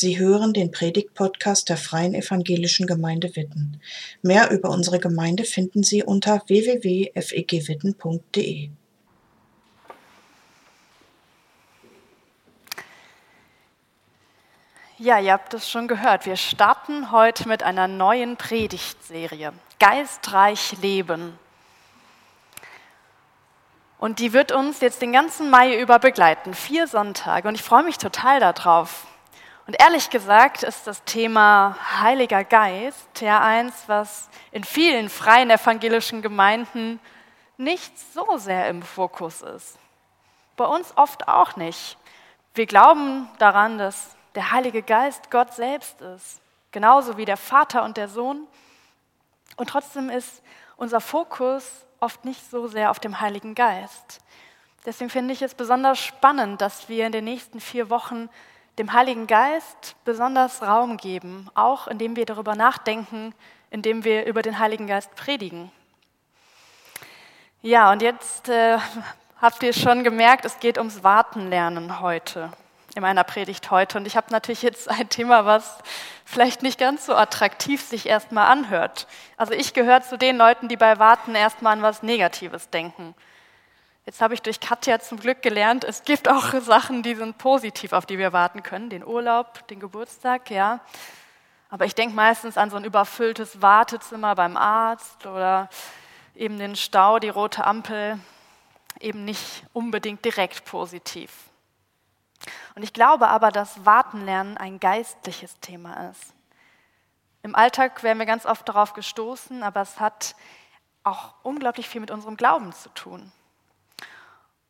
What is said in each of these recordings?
Sie hören den Predigt-Podcast der Freien Evangelischen Gemeinde Witten. Mehr über unsere Gemeinde finden Sie unter www.fegwitten.de. Ja, ihr habt es schon gehört. Wir starten heute mit einer neuen Predigtserie. Geistreich Leben. Und die wird uns jetzt den ganzen Mai über begleiten. Vier Sonntage. Und ich freue mich total darauf. Und ehrlich gesagt ist das Thema Heiliger Geist ja eins, was in vielen freien evangelischen Gemeinden nicht so sehr im Fokus ist. Bei uns oft auch nicht. Wir glauben daran, dass der Heilige Geist Gott selbst ist, genauso wie der Vater und der Sohn. Und trotzdem ist unser Fokus oft nicht so sehr auf dem Heiligen Geist. Deswegen finde ich es besonders spannend, dass wir in den nächsten vier Wochen dem Heiligen Geist besonders Raum geben, auch indem wir darüber nachdenken, indem wir über den Heiligen Geist predigen. Ja, und jetzt äh, habt ihr schon gemerkt, es geht ums Wartenlernen heute, in meiner Predigt heute. Und ich habe natürlich jetzt ein Thema, was vielleicht nicht ganz so attraktiv sich erstmal anhört. Also ich gehöre zu den Leuten, die bei Warten erstmal an was Negatives denken. Jetzt habe ich durch Katja zum Glück gelernt, es gibt auch Sachen, die sind positiv, auf die wir warten können. Den Urlaub, den Geburtstag, ja. Aber ich denke meistens an so ein überfülltes Wartezimmer beim Arzt oder eben den Stau, die rote Ampel, eben nicht unbedingt direkt positiv. Und ich glaube aber, dass Wartenlernen ein geistliches Thema ist. Im Alltag werden wir ganz oft darauf gestoßen, aber es hat auch unglaublich viel mit unserem Glauben zu tun.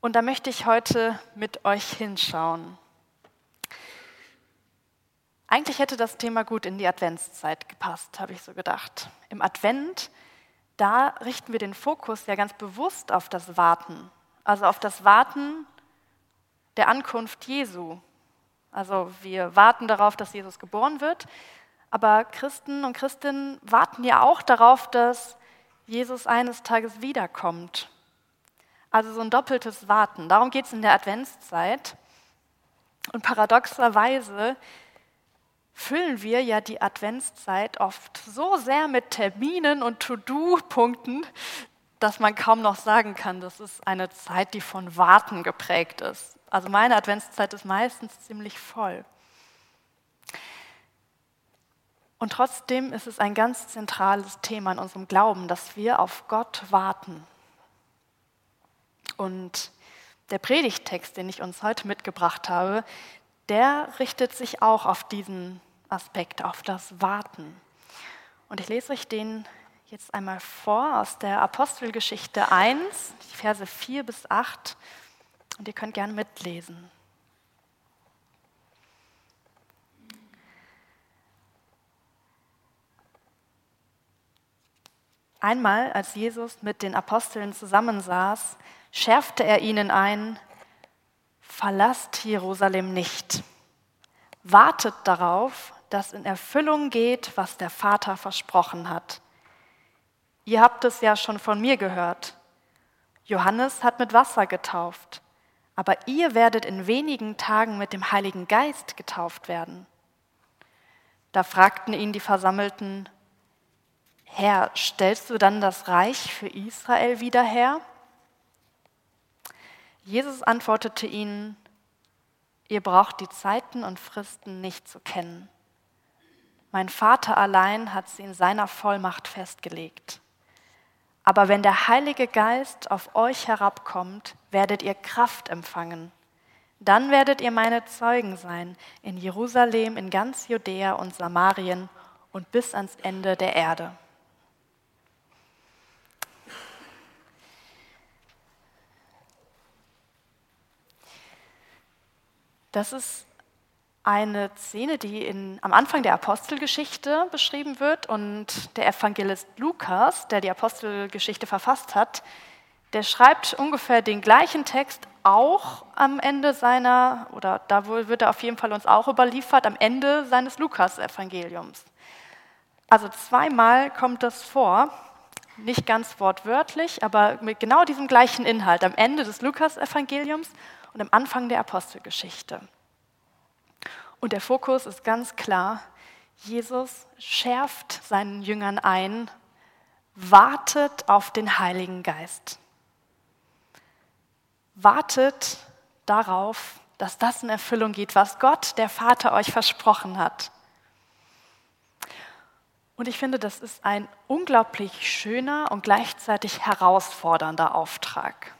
Und da möchte ich heute mit euch hinschauen. Eigentlich hätte das Thema gut in die Adventszeit gepasst, habe ich so gedacht. Im Advent, da richten wir den Fokus ja ganz bewusst auf das Warten, also auf das Warten der Ankunft Jesu. Also wir warten darauf, dass Jesus geboren wird, aber Christen und Christinnen warten ja auch darauf, dass Jesus eines Tages wiederkommt also so ein doppeltes Warten. Darum geht es in der Adventszeit. Und paradoxerweise füllen wir ja die Adventszeit oft so sehr mit Terminen und To-Do-Punkten, dass man kaum noch sagen kann, das ist eine Zeit, die von Warten geprägt ist. Also meine Adventszeit ist meistens ziemlich voll. Und trotzdem ist es ein ganz zentrales Thema in unserem Glauben, dass wir auf Gott warten. Und der Predigttext, den ich uns heute mitgebracht habe, der richtet sich auch auf diesen Aspekt, auf das Warten. Und ich lese euch den jetzt einmal vor aus der Apostelgeschichte 1, die Verse 4 bis 8. Und ihr könnt gerne mitlesen. Einmal, als Jesus mit den Aposteln zusammensaß, schärfte er ihnen ein, verlasst Jerusalem nicht. Wartet darauf, dass in Erfüllung geht, was der Vater versprochen hat. Ihr habt es ja schon von mir gehört. Johannes hat mit Wasser getauft, aber ihr werdet in wenigen Tagen mit dem Heiligen Geist getauft werden. Da fragten ihn die Versammelten, Herr, stellst du dann das Reich für Israel wieder her? Jesus antwortete ihnen, ihr braucht die Zeiten und Fristen nicht zu kennen. Mein Vater allein hat sie in seiner Vollmacht festgelegt. Aber wenn der Heilige Geist auf euch herabkommt, werdet ihr Kraft empfangen. Dann werdet ihr meine Zeugen sein in Jerusalem, in ganz Judäa und Samarien und bis ans Ende der Erde. Das ist eine Szene, die in, am Anfang der Apostelgeschichte beschrieben wird und der Evangelist Lukas, der die Apostelgeschichte verfasst hat, der schreibt ungefähr den gleichen Text auch am Ende seiner, oder da wird er auf jeden Fall uns auch überliefert, am Ende seines Lukas-Evangeliums. Also zweimal kommt das vor, nicht ganz wortwörtlich, aber mit genau diesem gleichen Inhalt, am Ende des Lukas-Evangeliums und am Anfang der Apostelgeschichte. Und der Fokus ist ganz klar, Jesus schärft seinen Jüngern ein, wartet auf den Heiligen Geist. Wartet darauf, dass das in Erfüllung geht, was Gott, der Vater, euch versprochen hat. Und ich finde, das ist ein unglaublich schöner und gleichzeitig herausfordernder Auftrag.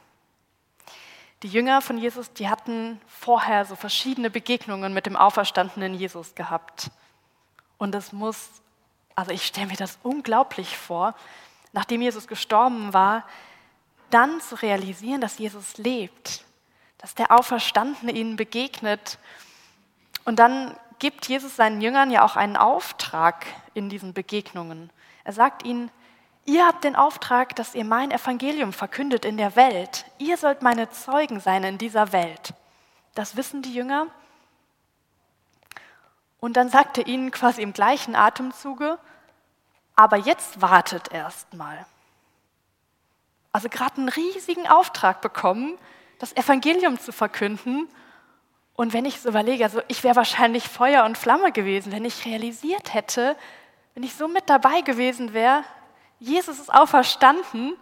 Die Jünger von Jesus, die hatten vorher so verschiedene Begegnungen mit dem auferstandenen Jesus gehabt. Und es muss, also ich stelle mir das unglaublich vor, nachdem Jesus gestorben war, dann zu realisieren, dass Jesus lebt, dass der Auferstandene ihnen begegnet. Und dann gibt Jesus seinen Jüngern ja auch einen Auftrag in diesen Begegnungen. Er sagt ihnen, ihr habt den Auftrag, dass ihr mein Evangelium verkündet in der Welt. Ihr sollt meine Zeugen sein in dieser Welt. Das wissen die Jünger. Und dann sagt er ihnen quasi im gleichen Atemzuge, aber jetzt wartet erst mal. Also gerade einen riesigen Auftrag bekommen, das Evangelium zu verkünden und wenn ich so überlege, also ich wäre wahrscheinlich Feuer und Flamme gewesen, wenn ich realisiert hätte, wenn ich so mit dabei gewesen wäre, Jesus ist auferstanden,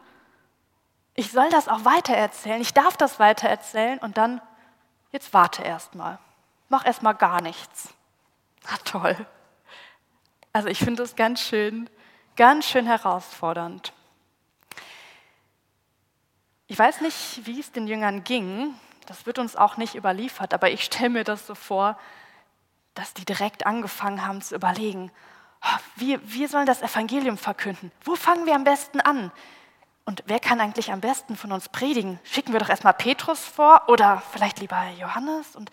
ich soll das auch weitererzählen, ich darf das weitererzählen und dann, jetzt warte erst mal, mach erst mal gar nichts. Na toll. Also ich finde es ganz schön, ganz schön herausfordernd. Ich weiß nicht, wie es den Jüngern ging, das wird uns auch nicht überliefert, aber ich stelle mir das so vor, dass die direkt angefangen haben zu überlegen, wir, wir sollen das Evangelium verkünden. Wo fangen wir am besten an? Und wer kann eigentlich am besten von uns predigen? Schicken wir doch erstmal Petrus vor oder vielleicht lieber Johannes? Und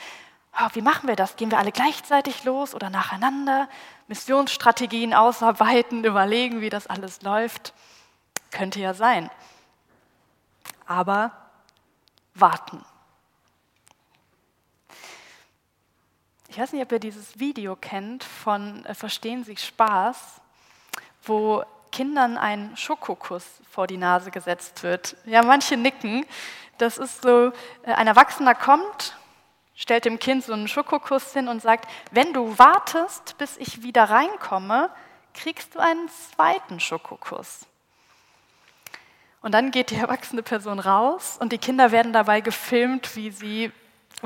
oh, wie machen wir das? Gehen wir alle gleichzeitig los oder nacheinander? Missionsstrategien ausarbeiten, überlegen, wie das alles läuft? Könnte ja sein. Aber warten. Ich weiß nicht, ob ihr dieses Video kennt von äh, Verstehen Sie Spaß, wo Kindern ein Schokokuss vor die Nase gesetzt wird. Ja, manche nicken. Das ist so, äh, ein Erwachsener kommt, stellt dem Kind so einen Schokokuss hin und sagt, wenn du wartest, bis ich wieder reinkomme, kriegst du einen zweiten Schokokuss. Und dann geht die erwachsene Person raus und die Kinder werden dabei gefilmt, wie sie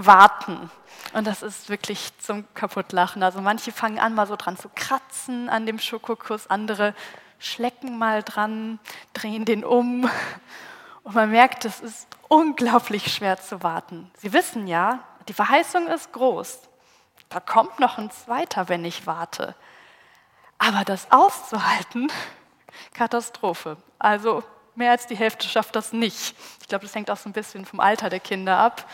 warten. Und das ist wirklich zum Kaputtlachen. Also manche fangen an, mal so dran zu kratzen an dem Schokokuss, andere schlecken mal dran, drehen den um. Und man merkt, es ist unglaublich schwer zu warten. Sie wissen ja, die Verheißung ist groß. Da kommt noch ein zweiter, wenn ich warte. Aber das auszuhalten, Katastrophe. Also mehr als die Hälfte schafft das nicht. Ich glaube, das hängt auch so ein bisschen vom Alter der Kinder ab.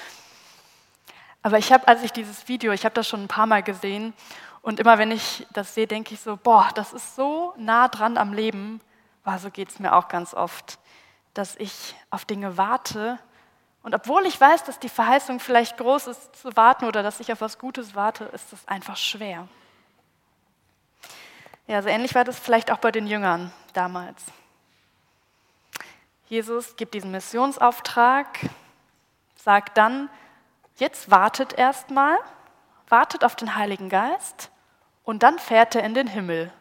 Aber ich habe, als ich dieses Video, ich habe das schon ein paar Mal gesehen und immer wenn ich das sehe, denke ich so, boah, das ist so nah dran am Leben. Boah, so geht es mir auch ganz oft, dass ich auf Dinge warte und obwohl ich weiß, dass die Verheißung vielleicht groß ist zu warten oder dass ich auf was Gutes warte, ist es einfach schwer. Ja, so ähnlich war das vielleicht auch bei den Jüngern damals. Jesus gibt diesen Missionsauftrag, sagt dann, Jetzt wartet erstmal, wartet auf den Heiligen Geist und dann fährt er in den Himmel.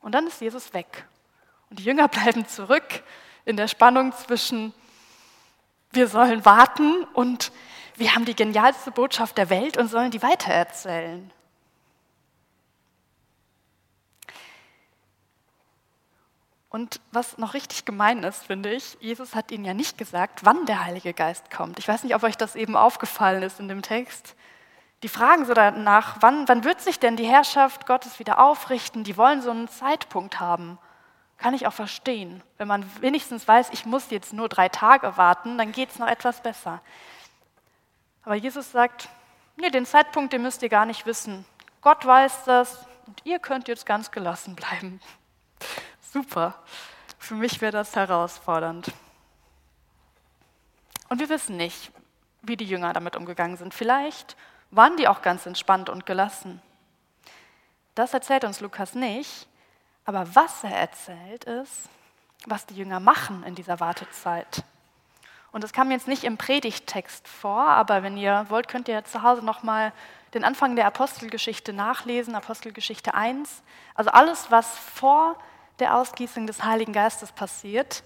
Und dann ist Jesus weg. Und die Jünger bleiben zurück in der Spannung zwischen, wir sollen warten und wir haben die genialste Botschaft der Welt und sollen die weitererzählen. Und was noch richtig gemein ist, finde ich, Jesus hat ihnen ja nicht gesagt, wann der Heilige Geist kommt. Ich weiß nicht, ob euch das eben aufgefallen ist in dem Text. Die fragen so danach, wann, wann wird sich denn die Herrschaft Gottes wieder aufrichten? Die wollen so einen Zeitpunkt haben. Kann ich auch verstehen. Wenn man wenigstens weiß, ich muss jetzt nur drei Tage warten, dann geht es noch etwas besser. Aber Jesus sagt, nee, den Zeitpunkt, den müsst ihr gar nicht wissen. Gott weiß das und ihr könnt jetzt ganz gelassen bleiben. Super. Für mich wäre das herausfordernd. Und wir wissen nicht, wie die Jünger damit umgegangen sind. Vielleicht waren die auch ganz entspannt und gelassen. Das erzählt uns Lukas nicht, aber was er erzählt ist, was die Jünger machen in dieser Wartezeit. Und das kam jetzt nicht im Predigttext vor, aber wenn ihr wollt, könnt ihr zu Hause nochmal den Anfang der Apostelgeschichte nachlesen, Apostelgeschichte 1. Also alles, was vor der Ausgießung des Heiligen Geistes passiert,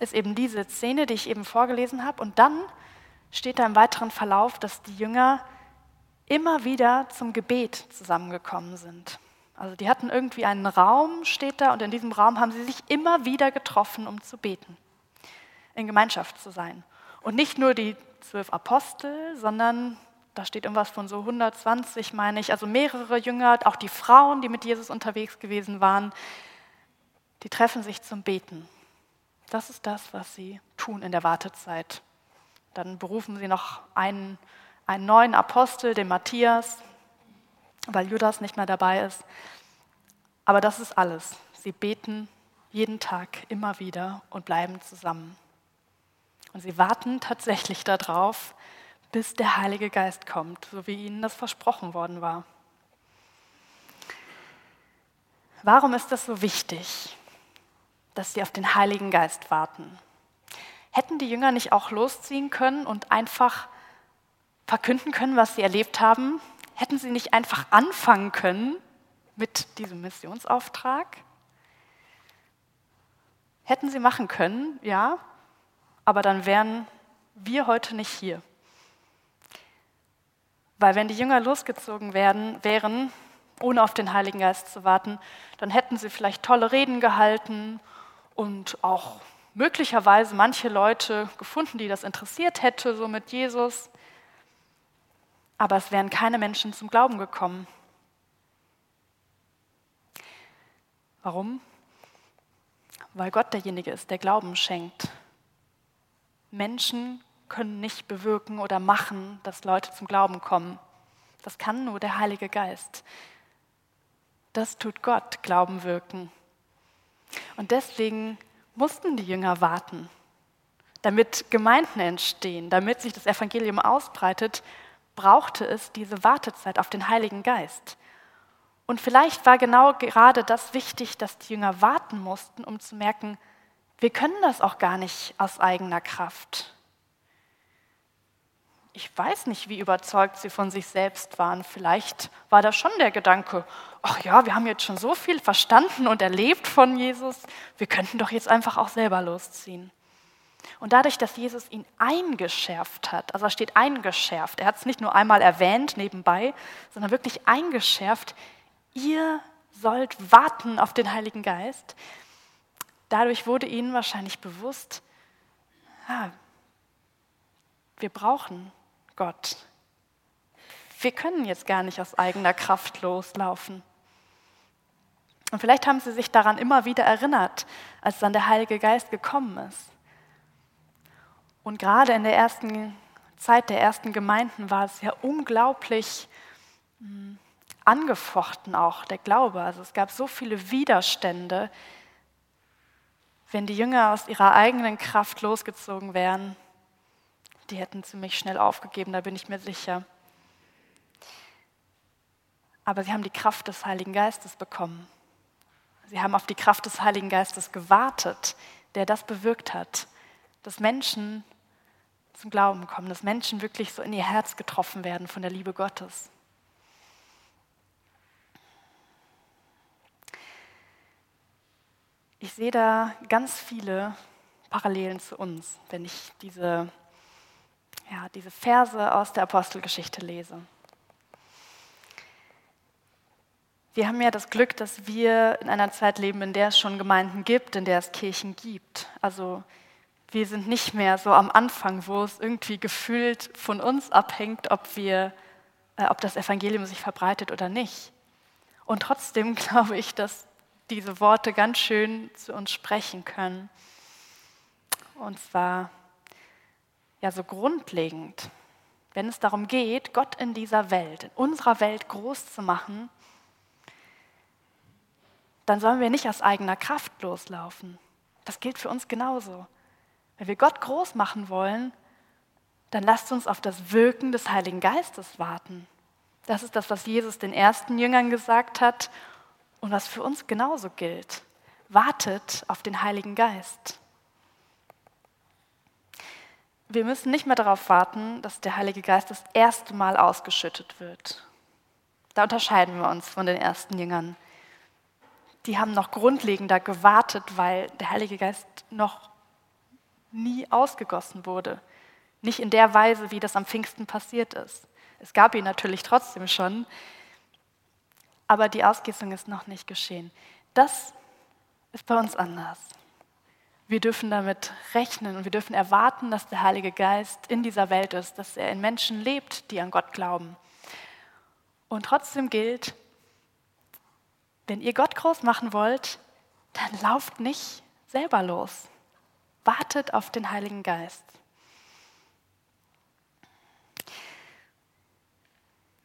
ist eben diese Szene, die ich eben vorgelesen habe. Und dann steht da im weiteren Verlauf, dass die Jünger immer wieder zum Gebet zusammengekommen sind. Also die hatten irgendwie einen Raum, steht da, und in diesem Raum haben sie sich immer wieder getroffen, um zu beten, in Gemeinschaft zu sein. Und nicht nur die zwölf Apostel, sondern da steht irgendwas von so 120, meine ich, also mehrere Jünger, auch die Frauen, die mit Jesus unterwegs gewesen waren, die treffen sich zum Beten. Das ist das, was sie tun in der Wartezeit. Dann berufen sie noch einen, einen neuen Apostel, den Matthias, weil Judas nicht mehr dabei ist. Aber das ist alles. Sie beten jeden Tag immer wieder und bleiben zusammen. Und sie warten tatsächlich darauf, bis der Heilige Geist kommt, so wie ihnen das versprochen worden war. Warum ist das so wichtig, dass sie auf den Heiligen Geist warten? Hätten die Jünger nicht auch losziehen können und einfach verkünden können, was sie erlebt haben? Hätten sie nicht einfach anfangen können mit diesem Missionsauftrag? Hätten sie machen können, ja, aber dann wären wir heute nicht hier. Weil wenn die Jünger losgezogen werden, wären, ohne auf den Heiligen Geist zu warten, dann hätten sie vielleicht tolle Reden gehalten und auch möglicherweise manche Leute gefunden, die das interessiert hätte, so mit Jesus. Aber es wären keine Menschen zum Glauben gekommen. Warum? Weil Gott derjenige ist, der Glauben schenkt. Menschen können nicht bewirken oder machen, dass Leute zum Glauben kommen. Das kann nur der Heilige Geist. Das tut Gott, Glauben wirken. Und deswegen mussten die Jünger warten, damit Gemeinden entstehen, damit sich das Evangelium ausbreitet, brauchte es diese Wartezeit auf den Heiligen Geist. Und vielleicht war genau gerade das wichtig, dass die Jünger warten mussten, um zu merken, wir können das auch gar nicht aus eigener Kraft. Ich weiß nicht, wie überzeugt sie von sich selbst waren. Vielleicht war da schon der Gedanke, ach ja, wir haben jetzt schon so viel verstanden und erlebt von Jesus, wir könnten doch jetzt einfach auch selber losziehen. Und dadurch, dass Jesus ihn eingeschärft hat, also er steht eingeschärft, er hat es nicht nur einmal erwähnt nebenbei, sondern wirklich eingeschärft, ihr sollt warten auf den Heiligen Geist, Dadurch wurde ihnen wahrscheinlich bewusst, ah, wir brauchen Gott. Wir können jetzt gar nicht aus eigener Kraft loslaufen. Und vielleicht haben sie sich daran immer wieder erinnert, als dann der Heilige Geist gekommen ist. Und gerade in der ersten Zeit der ersten Gemeinden war es ja unglaublich hm, angefochten auch, der Glaube. Also es gab so viele Widerstände wenn die Jünger aus ihrer eigenen Kraft losgezogen wären, die hätten ziemlich schnell aufgegeben, da bin ich mir sicher. Aber sie haben die Kraft des Heiligen Geistes bekommen. Sie haben auf die Kraft des Heiligen Geistes gewartet, der das bewirkt hat, dass Menschen zum Glauben kommen, dass Menschen wirklich so in ihr Herz getroffen werden von der Liebe Gottes. Ich sehe da ganz viele Parallelen zu uns, wenn ich diese, ja, diese Verse aus der Apostelgeschichte lese. Wir haben ja das Glück, dass wir in einer Zeit leben, in der es schon Gemeinden gibt, in der es Kirchen gibt. Also wir sind nicht mehr so am Anfang, wo es irgendwie gefühlt von uns abhängt, ob, wir, äh, ob das Evangelium sich verbreitet oder nicht. Und trotzdem glaube ich, dass diese Worte ganz schön zu uns sprechen können. Und zwar ja so grundlegend, wenn es darum geht, Gott in dieser Welt, in unserer Welt groß zu machen, dann sollen wir nicht aus eigener Kraft loslaufen. Das gilt für uns genauso. Wenn wir Gott groß machen wollen, dann lasst uns auf das Wirken des Heiligen Geistes warten. Das ist das, was Jesus den ersten Jüngern gesagt hat und was für uns genauso gilt. Wartet auf den Heiligen Geist. Wir müssen nicht mehr darauf warten, dass der Heilige Geist das erste Mal ausgeschüttet wird. Da unterscheiden wir uns von den ersten Jüngern. Die haben noch grundlegender gewartet, weil der Heilige Geist noch nie ausgegossen wurde. Nicht in der Weise, wie das am Pfingsten passiert ist. Es gab ihn natürlich trotzdem schon, aber die Ausgießung ist noch nicht geschehen. Das ist bei uns anders. Wir dürfen damit rechnen und wir dürfen erwarten, dass der Heilige Geist in dieser Welt ist, dass er in Menschen lebt, die an Gott glauben. Und trotzdem gilt, wenn ihr Gott groß machen wollt, dann lauft nicht selber los. Wartet auf den Heiligen Geist.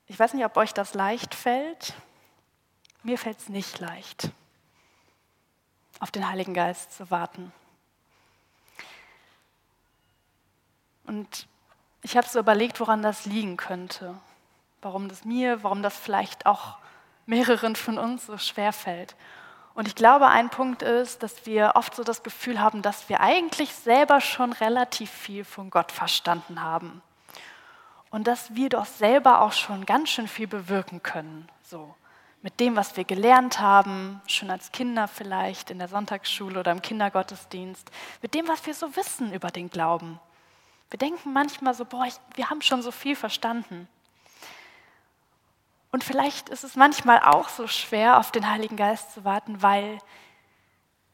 Ich weiß nicht, ob euch das leicht fällt. Mir fällt es nicht leicht, auf den Heiligen Geist zu warten. Und ich habe so überlegt, woran das liegen könnte. Warum das mir, warum das vielleicht auch mehreren von uns so schwer fällt. Und ich glaube, ein Punkt ist, dass wir oft so das Gefühl haben, dass wir eigentlich selber schon relativ viel von Gott verstanden haben. Und dass wir doch selber auch schon ganz schön viel bewirken können. So mit dem, was wir gelernt haben, schon als Kinder vielleicht in der Sonntagsschule oder im Kindergottesdienst, mit dem, was wir so wissen über den Glauben. Wir denken manchmal so, boah, ich, wir haben schon so viel verstanden. Und vielleicht ist es manchmal auch so schwer, auf den Heiligen Geist zu warten, weil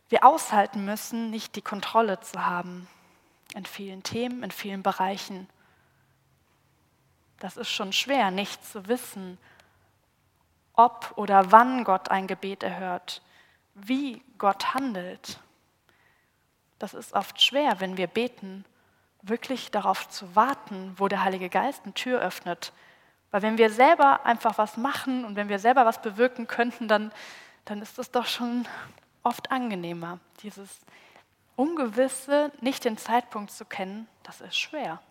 wir aushalten müssen, nicht die Kontrolle zu haben in vielen Themen, in vielen Bereichen. Das ist schon schwer, nicht zu wissen, ob oder wann Gott ein Gebet erhört, wie Gott handelt. Das ist oft schwer, wenn wir beten wirklich darauf zu warten, wo der Heilige Geist eine Tür öffnet. Weil wenn wir selber einfach was machen und wenn wir selber was bewirken könnten, dann, dann ist das doch schon oft angenehmer. Dieses Ungewisse, nicht den Zeitpunkt zu kennen, das ist schwer.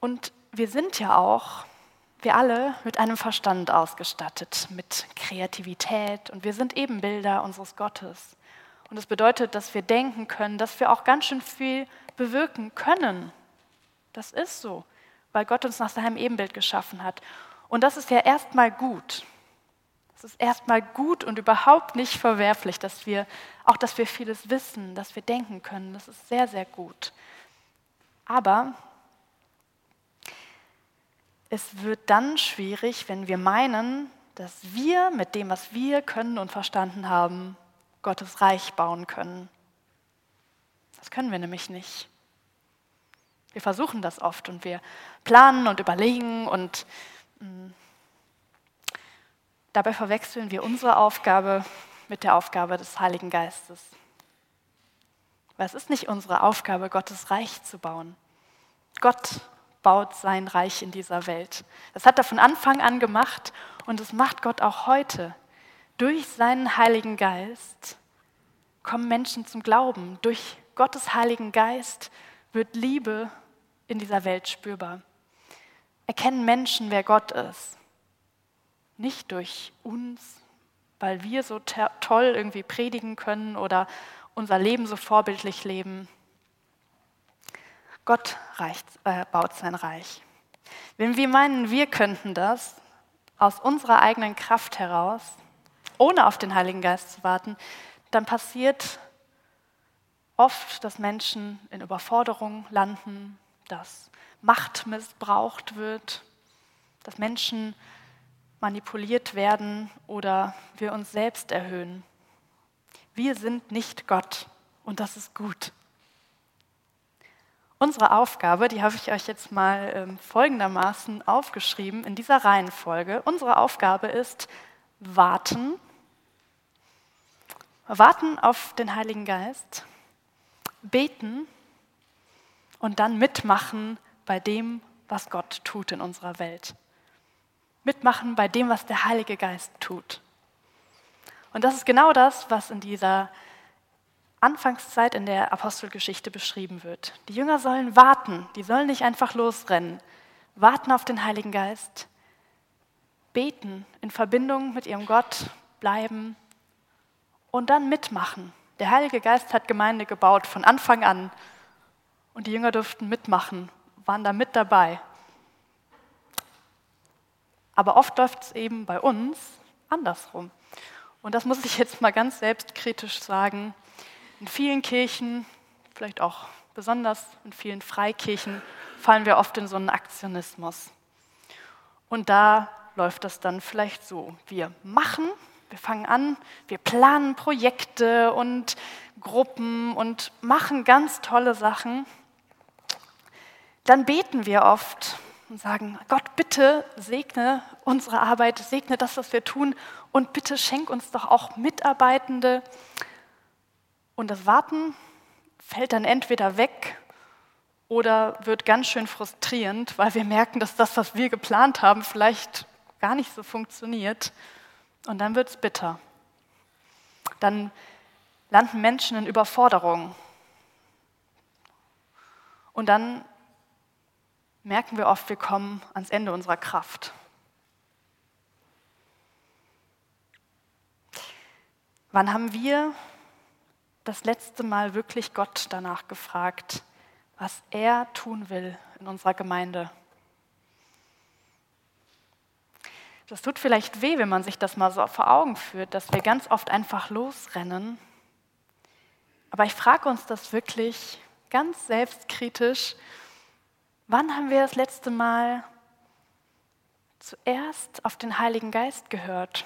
Und wir sind ja auch, wir alle, mit einem Verstand ausgestattet, mit Kreativität und wir sind Ebenbilder unseres Gottes. Und das bedeutet, dass wir denken können, dass wir auch ganz schön viel bewirken können. Das ist so, weil Gott uns nach seinem Ebenbild geschaffen hat. Und das ist ja erstmal gut. Es ist erstmal gut und überhaupt nicht verwerflich, dass wir auch, dass wir vieles wissen, dass wir denken können. Das ist sehr, sehr gut. Aber es wird dann schwierig, wenn wir meinen, dass wir mit dem, was wir können und verstanden haben, Gottes Reich bauen können. Das können wir nämlich nicht. Wir versuchen das oft und wir planen und überlegen und mm, dabei verwechseln wir unsere Aufgabe mit der Aufgabe des Heiligen Geistes. Weil es ist nicht unsere Aufgabe, Gottes Reich zu bauen. Gott baut sein Reich in dieser Welt. Das hat er von Anfang an gemacht und es macht Gott auch heute. Durch seinen Heiligen Geist kommen Menschen zum Glauben. Durch Gottes Heiligen Geist wird Liebe in dieser Welt spürbar. Erkennen Menschen, wer Gott ist. Nicht durch uns, weil wir so toll irgendwie predigen können oder unser Leben so vorbildlich leben. Gott reicht, äh, baut sein Reich. Wenn wir meinen, wir könnten das aus unserer eigenen Kraft heraus, ohne auf den Heiligen Geist zu warten, dann passiert oft, dass Menschen in Überforderung landen, dass Macht missbraucht wird, dass Menschen manipuliert werden oder wir uns selbst erhöhen. Wir sind nicht Gott und das ist gut. Unsere Aufgabe, die habe ich euch jetzt mal ähm, folgendermaßen aufgeschrieben in dieser Reihenfolge. Unsere Aufgabe ist warten, warten auf den Heiligen Geist, beten und dann mitmachen bei dem, was Gott tut in unserer Welt. Mitmachen bei dem, was der Heilige Geist tut. Und das ist genau das, was in dieser Anfangszeit in der Apostelgeschichte beschrieben wird. Die Jünger sollen warten, die sollen nicht einfach losrennen, warten auf den Heiligen Geist, beten, in Verbindung mit ihrem Gott bleiben und dann mitmachen Der Heilige Geist hat Gemeinde gebaut von Anfang an. Und die Jünger durften mitmachen, waren da mit dabei. Aber oft läuft es eben bei uns andersrum. Und das muss ich jetzt mal ganz selbstkritisch sagen. In vielen Kirchen, vielleicht auch besonders in vielen Freikirchen, fallen wir oft in so einen Aktionismus. Und da läuft das dann vielleicht so. Wir machen, wir fangen an, wir planen Projekte und Gruppen und machen ganz tolle Sachen. Dann beten wir oft und sagen, Gott, bitte segne unsere Arbeit, segne das, was wir tun und bitte schenk uns doch auch Mitarbeitende. Und das Warten fällt dann entweder weg oder wird ganz schön frustrierend, weil wir merken, dass das, was wir geplant haben, vielleicht gar nicht so funktioniert. Und dann wird es bitter. Dann landen Menschen in Überforderung. Und dann merken wir oft, wir kommen ans Ende unserer Kraft. Wann haben wir das letzte Mal wirklich Gott danach gefragt, was er tun will in unserer Gemeinde? Das tut vielleicht weh, wenn man sich das mal so vor Augen führt, dass wir ganz oft einfach losrennen. Aber ich frage uns das wirklich ganz selbstkritisch Wann haben wir das letzte Mal zuerst auf den Heiligen Geist gehört?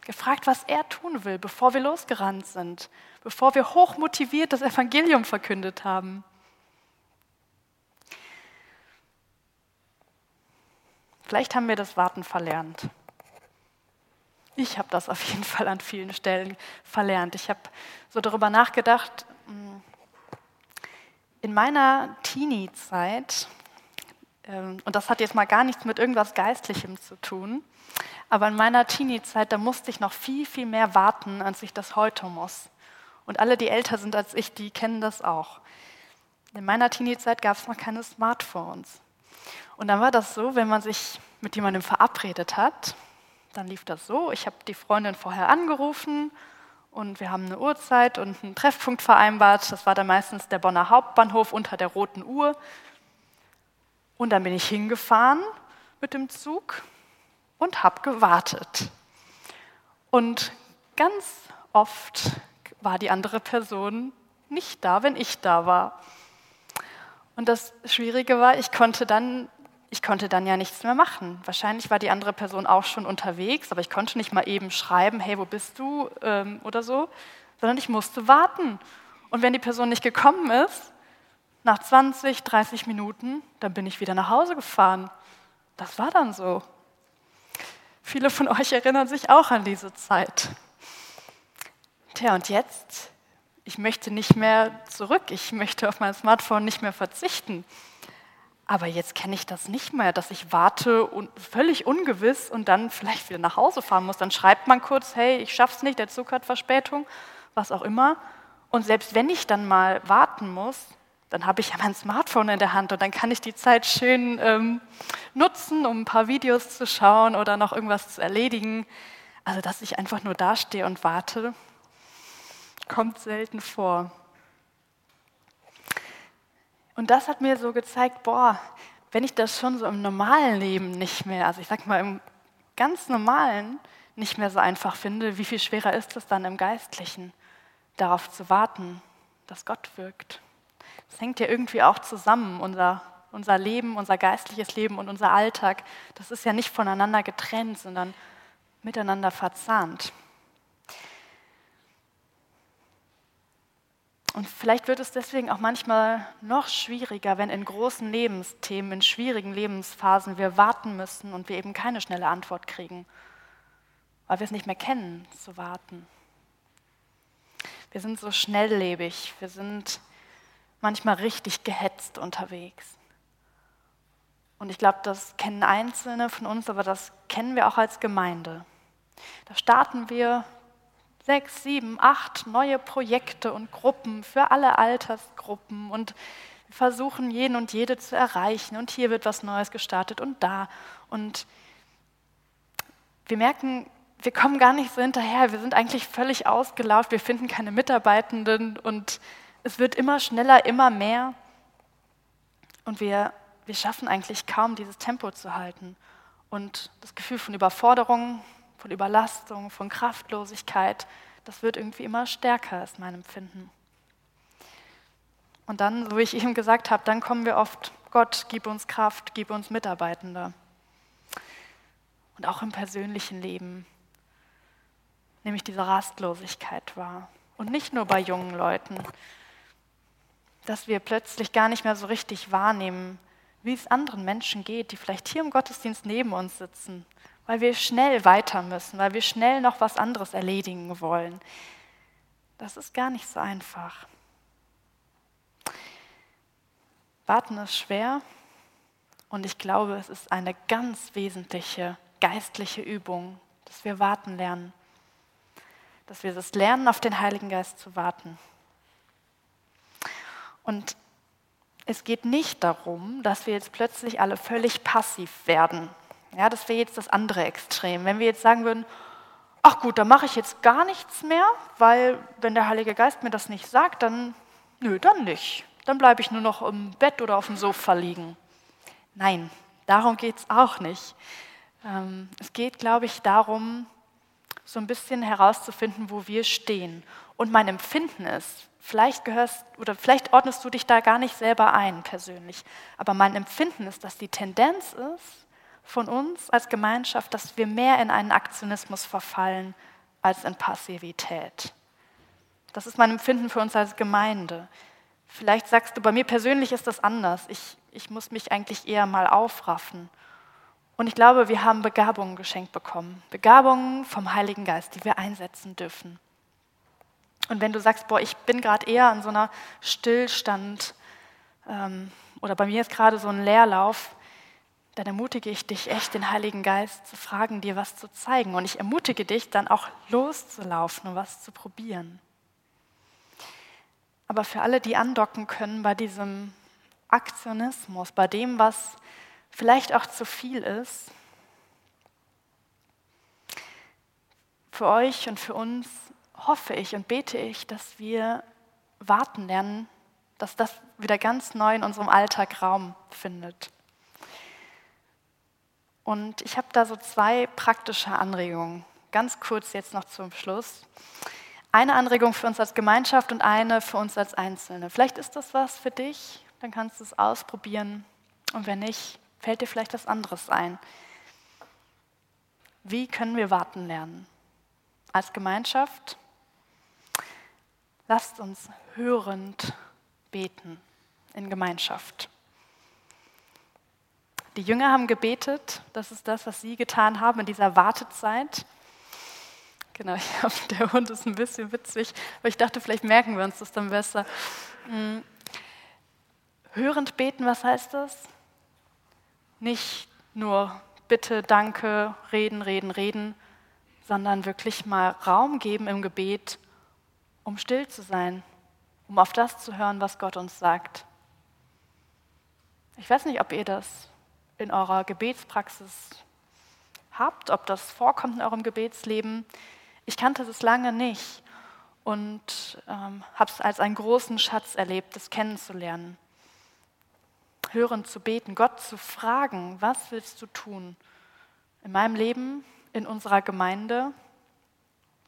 Gefragt, was er tun will, bevor wir losgerannt sind, bevor wir hochmotiviert das Evangelium verkündet haben. Vielleicht haben wir das Warten verlernt. Ich habe das auf jeden Fall an vielen Stellen verlernt. Ich habe so darüber nachgedacht, hm, in meiner Teenie-Zeit ähm, und das hat jetzt mal gar nichts mit irgendwas Geistlichem zu tun. Aber in meiner Teenie-Zeit, da musste ich noch viel, viel mehr warten, als ich das heute muss. Und alle, die älter sind als ich, die kennen das auch. In meiner Teenie-Zeit gab es noch keine Smartphones. Und dann war das so, wenn man sich mit jemandem verabredet hat, dann lief das so, ich habe die Freundin vorher angerufen und wir haben eine Uhrzeit und einen Treffpunkt vereinbart. Das war dann meistens der Bonner Hauptbahnhof unter der roten Uhr. Und dann bin ich hingefahren mit dem Zug und habe gewartet. Und ganz oft war die andere Person nicht da, wenn ich da war. Und das Schwierige war, ich konnte dann, ich konnte dann ja nichts mehr machen. Wahrscheinlich war die andere Person auch schon unterwegs, aber ich konnte nicht mal eben schreiben, hey, wo bist du ähm, oder so, sondern ich musste warten. Und wenn die Person nicht gekommen ist, nach 20, 30 Minuten, dann bin ich wieder nach Hause gefahren. Das war dann so. Viele von euch erinnern sich auch an diese Zeit. Tja, und jetzt, ich möchte nicht mehr zurück, ich möchte auf mein Smartphone nicht mehr verzichten. Aber jetzt kenne ich das nicht mehr, dass ich warte und völlig ungewiss und dann vielleicht wieder nach Hause fahren muss. Dann schreibt man kurz, hey, ich schaff's nicht, der Zug hat Verspätung, was auch immer. Und selbst wenn ich dann mal warten muss, dann habe ich ja mein Smartphone in der Hand und dann kann ich die Zeit schön ähm, nutzen, um ein paar Videos zu schauen oder noch irgendwas zu erledigen. Also, dass ich einfach nur dastehe und warte, kommt selten vor. Und das hat mir so gezeigt, boah, wenn ich das schon so im normalen Leben nicht mehr, also ich sag mal im ganz normalen nicht mehr so einfach finde, wie viel schwerer ist es dann im Geistlichen, darauf zu warten, dass Gott wirkt. Das hängt ja irgendwie auch zusammen, unser, unser Leben, unser geistliches Leben und unser Alltag. Das ist ja nicht voneinander getrennt, sondern miteinander verzahnt. Und vielleicht wird es deswegen auch manchmal noch schwieriger, wenn in großen Lebensthemen, in schwierigen Lebensphasen wir warten müssen und wir eben keine schnelle Antwort kriegen, weil wir es nicht mehr kennen, zu warten. Wir sind so schnelllebig, wir sind manchmal richtig gehetzt unterwegs. Und ich glaube, das kennen Einzelne von uns, aber das kennen wir auch als Gemeinde. Da starten wir sechs, sieben, acht neue Projekte und Gruppen für alle Altersgruppen und versuchen jeden und jede zu erreichen und hier wird was Neues gestartet und da. Und wir merken, wir kommen gar nicht so hinterher, wir sind eigentlich völlig ausgelaugt, wir finden keine Mitarbeitenden und es wird immer schneller, immer mehr. Und wir, wir schaffen eigentlich kaum, dieses Tempo zu halten. Und das Gefühl von Überforderung, von Überlastung, von Kraftlosigkeit, das wird irgendwie immer stärker, ist mein Empfinden. Und dann, so wie ich eben gesagt habe, dann kommen wir oft, Gott, gib uns Kraft, gib uns Mitarbeitende. Und auch im persönlichen Leben nämlich diese Rastlosigkeit wahr. Und nicht nur bei jungen Leuten, dass wir plötzlich gar nicht mehr so richtig wahrnehmen, wie es anderen Menschen geht, die vielleicht hier im Gottesdienst neben uns sitzen, weil wir schnell weiter müssen, weil wir schnell noch was anderes erledigen wollen. Das ist gar nicht so einfach. Warten ist schwer und ich glaube, es ist eine ganz wesentliche geistliche Übung, dass wir warten lernen dass wir das lernen, auf den Heiligen Geist zu warten. Und es geht nicht darum, dass wir jetzt plötzlich alle völlig passiv werden. Ja, das wäre jetzt das andere Extrem. Wenn wir jetzt sagen würden, ach gut, dann mache ich jetzt gar nichts mehr, weil wenn der Heilige Geist mir das nicht sagt, dann, nö, dann nicht. Dann bleibe ich nur noch im Bett oder auf dem Sofa liegen. Nein, darum geht es auch nicht. Ähm, es geht, glaube ich, darum, so ein bisschen herauszufinden, wo wir stehen. Und mein Empfinden ist, vielleicht gehörst oder vielleicht ordnest du dich da gar nicht selber ein persönlich, aber mein Empfinden ist, dass die Tendenz ist von uns als Gemeinschaft, dass wir mehr in einen Aktionismus verfallen als in Passivität. Das ist mein Empfinden für uns als Gemeinde. Vielleicht sagst du, bei mir persönlich ist das anders. Ich, ich muss mich eigentlich eher mal aufraffen und ich glaube, wir haben Begabungen geschenkt bekommen. Begabungen vom Heiligen Geist, die wir einsetzen dürfen. Und wenn du sagst, boah, ich bin gerade eher an so einer Stillstand ähm, oder bei mir ist gerade so ein Leerlauf, dann ermutige ich dich echt, den Heiligen Geist zu fragen, dir was zu zeigen. Und ich ermutige dich, dann auch loszulaufen und was zu probieren. Aber für alle, die andocken können bei diesem Aktionismus, bei dem, was vielleicht auch zu viel ist, für euch und für uns hoffe ich und bete ich, dass wir warten lernen, dass das wieder ganz neu in unserem Alltag Raum findet. Und ich habe da so zwei praktische Anregungen, ganz kurz jetzt noch zum Schluss. Eine Anregung für uns als Gemeinschaft und eine für uns als Einzelne. Vielleicht ist das was für dich, dann kannst du es ausprobieren. Und wenn nicht, Fällt dir vielleicht was anderes ein? Wie können wir warten lernen? Als Gemeinschaft? Lasst uns hörend beten in Gemeinschaft. Die Jünger haben gebetet, das ist das, was sie getan haben in dieser Wartezeit. Genau, hab, der Hund ist ein bisschen witzig, aber ich dachte, vielleicht merken wir uns das dann besser. Hm. Hörend beten, was heißt das? Nicht nur bitte, danke, reden, reden, reden, sondern wirklich mal Raum geben im Gebet, um still zu sein, um auf das zu hören, was Gott uns sagt. Ich weiß nicht, ob ihr das in eurer Gebetspraxis habt, ob das vorkommt in eurem Gebetsleben. Ich kannte das lange nicht und ähm, habe es als einen großen Schatz erlebt, das kennenzulernen hören zu beten, Gott zu fragen, was willst du tun in meinem Leben, in unserer Gemeinde?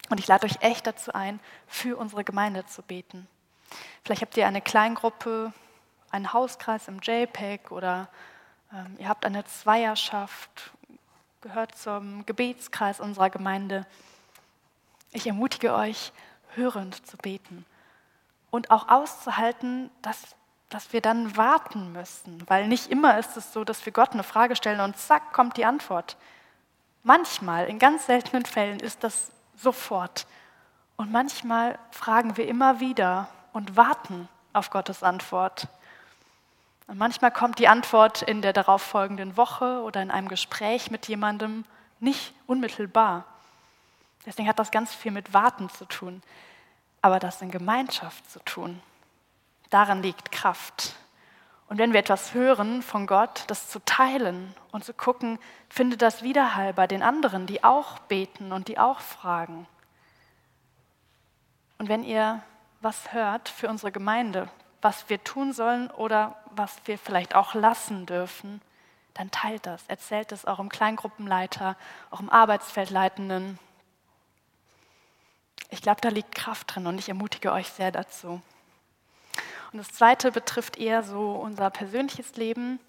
Und ich lade euch echt dazu ein, für unsere Gemeinde zu beten. Vielleicht habt ihr eine Kleingruppe, einen Hauskreis im JPEG oder ihr habt eine Zweierschaft, gehört zum Gebetskreis unserer Gemeinde. Ich ermutige euch, hörend zu beten und auch auszuhalten, dass dass wir dann warten müssen, weil nicht immer ist es so, dass wir Gott eine Frage stellen und zack kommt die Antwort. Manchmal, in ganz seltenen Fällen ist das sofort. Und manchmal fragen wir immer wieder und warten auf Gottes Antwort. Und manchmal kommt die Antwort in der darauffolgenden Woche oder in einem Gespräch mit jemandem nicht unmittelbar. Deswegen hat das ganz viel mit Warten zu tun, aber das in Gemeinschaft zu tun. Darin liegt Kraft. Und wenn wir etwas hören von Gott, das zu teilen und zu gucken, findet das Widerhall bei den anderen, die auch beten und die auch fragen. Und wenn ihr was hört für unsere Gemeinde, was wir tun sollen oder was wir vielleicht auch lassen dürfen, dann teilt das, erzählt es eurem Kleingruppenleiter, eurem Arbeitsfeldleitenden. Ich glaube, da liegt Kraft drin und ich ermutige euch sehr dazu. Und das zweite betrifft eher so unser persönliches Leben.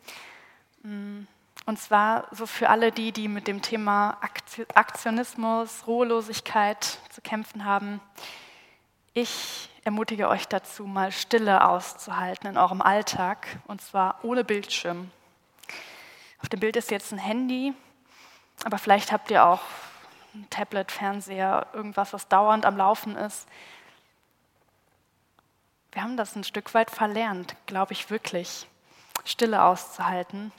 Mm, und zwar so für alle die, die mit dem Thema Aktionismus, Ruhelosigkeit zu kämpfen haben. Ich ermutige euch dazu, mal Stille auszuhalten in eurem Alltag und zwar ohne Bildschirm. Auf dem Bild ist jetzt ein Handy, aber vielleicht habt ihr auch ein Tablet, Fernseher, irgendwas, was dauernd am Laufen ist. Wir haben das ein Stück weit verlernt, glaube ich wirklich, Stille auszuhalten.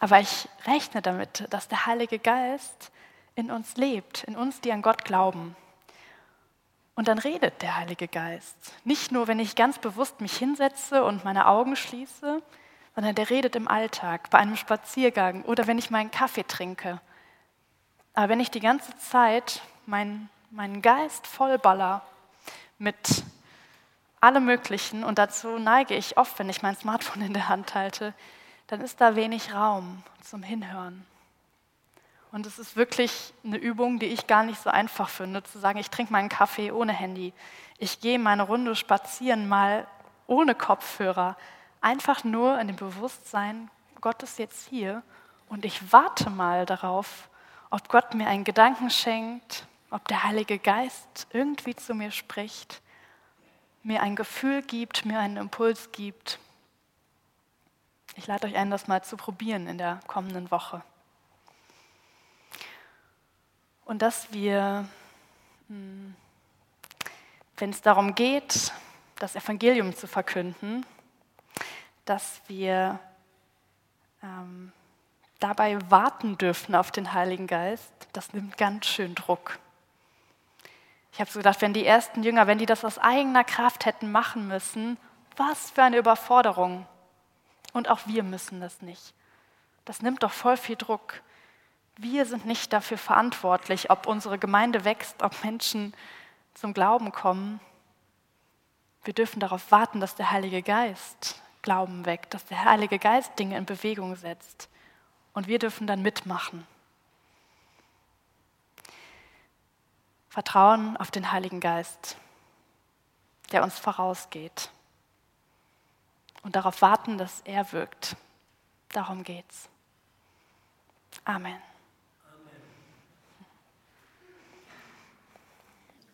Aber ich rechne damit, dass der Heilige Geist in uns lebt, in uns, die an Gott glauben. Und dann redet der Heilige Geist. Nicht nur, wenn ich ganz bewusst mich hinsetze und meine Augen schließe, sondern der redet im Alltag, bei einem Spaziergang oder wenn ich meinen Kaffee trinke. Aber wenn ich die ganze Zeit meinen, meinen Geist vollballer mit alle möglichen, und dazu neige ich oft, wenn ich mein Smartphone in der Hand halte, dann ist da wenig Raum zum Hinhören. Und es ist wirklich eine Übung, die ich gar nicht so einfach finde, zu sagen, ich trinke meinen Kaffee ohne Handy. Ich gehe meine Runde spazieren mal ohne Kopfhörer. Einfach nur in dem Bewusstsein, Gott ist jetzt hier und ich warte mal darauf, ob Gott mir einen Gedanken schenkt, ob der Heilige Geist irgendwie zu mir spricht mir ein Gefühl gibt, mir einen Impuls gibt. Ich lade euch ein, das mal zu probieren in der kommenden Woche. Und dass wir, hm, wenn es darum geht, das Evangelium zu verkünden, dass wir ähm, dabei warten dürfen auf den Heiligen Geist, das nimmt ganz schön Druck. Ich habe so gedacht, wenn die ersten Jünger, wenn die das aus eigener Kraft hätten machen müssen, was für eine Überforderung. Und auch wir müssen das nicht. Das nimmt doch voll viel Druck. Wir sind nicht dafür verantwortlich, ob unsere Gemeinde wächst, ob Menschen zum Glauben kommen. Wir dürfen darauf warten, dass der Heilige Geist Glauben weckt, dass der Heilige Geist Dinge in Bewegung setzt. Und wir dürfen dann mitmachen. Vertrauen auf den Heiligen Geist, der uns vorausgeht. Und darauf warten, dass er wirkt. Darum geht's. Amen.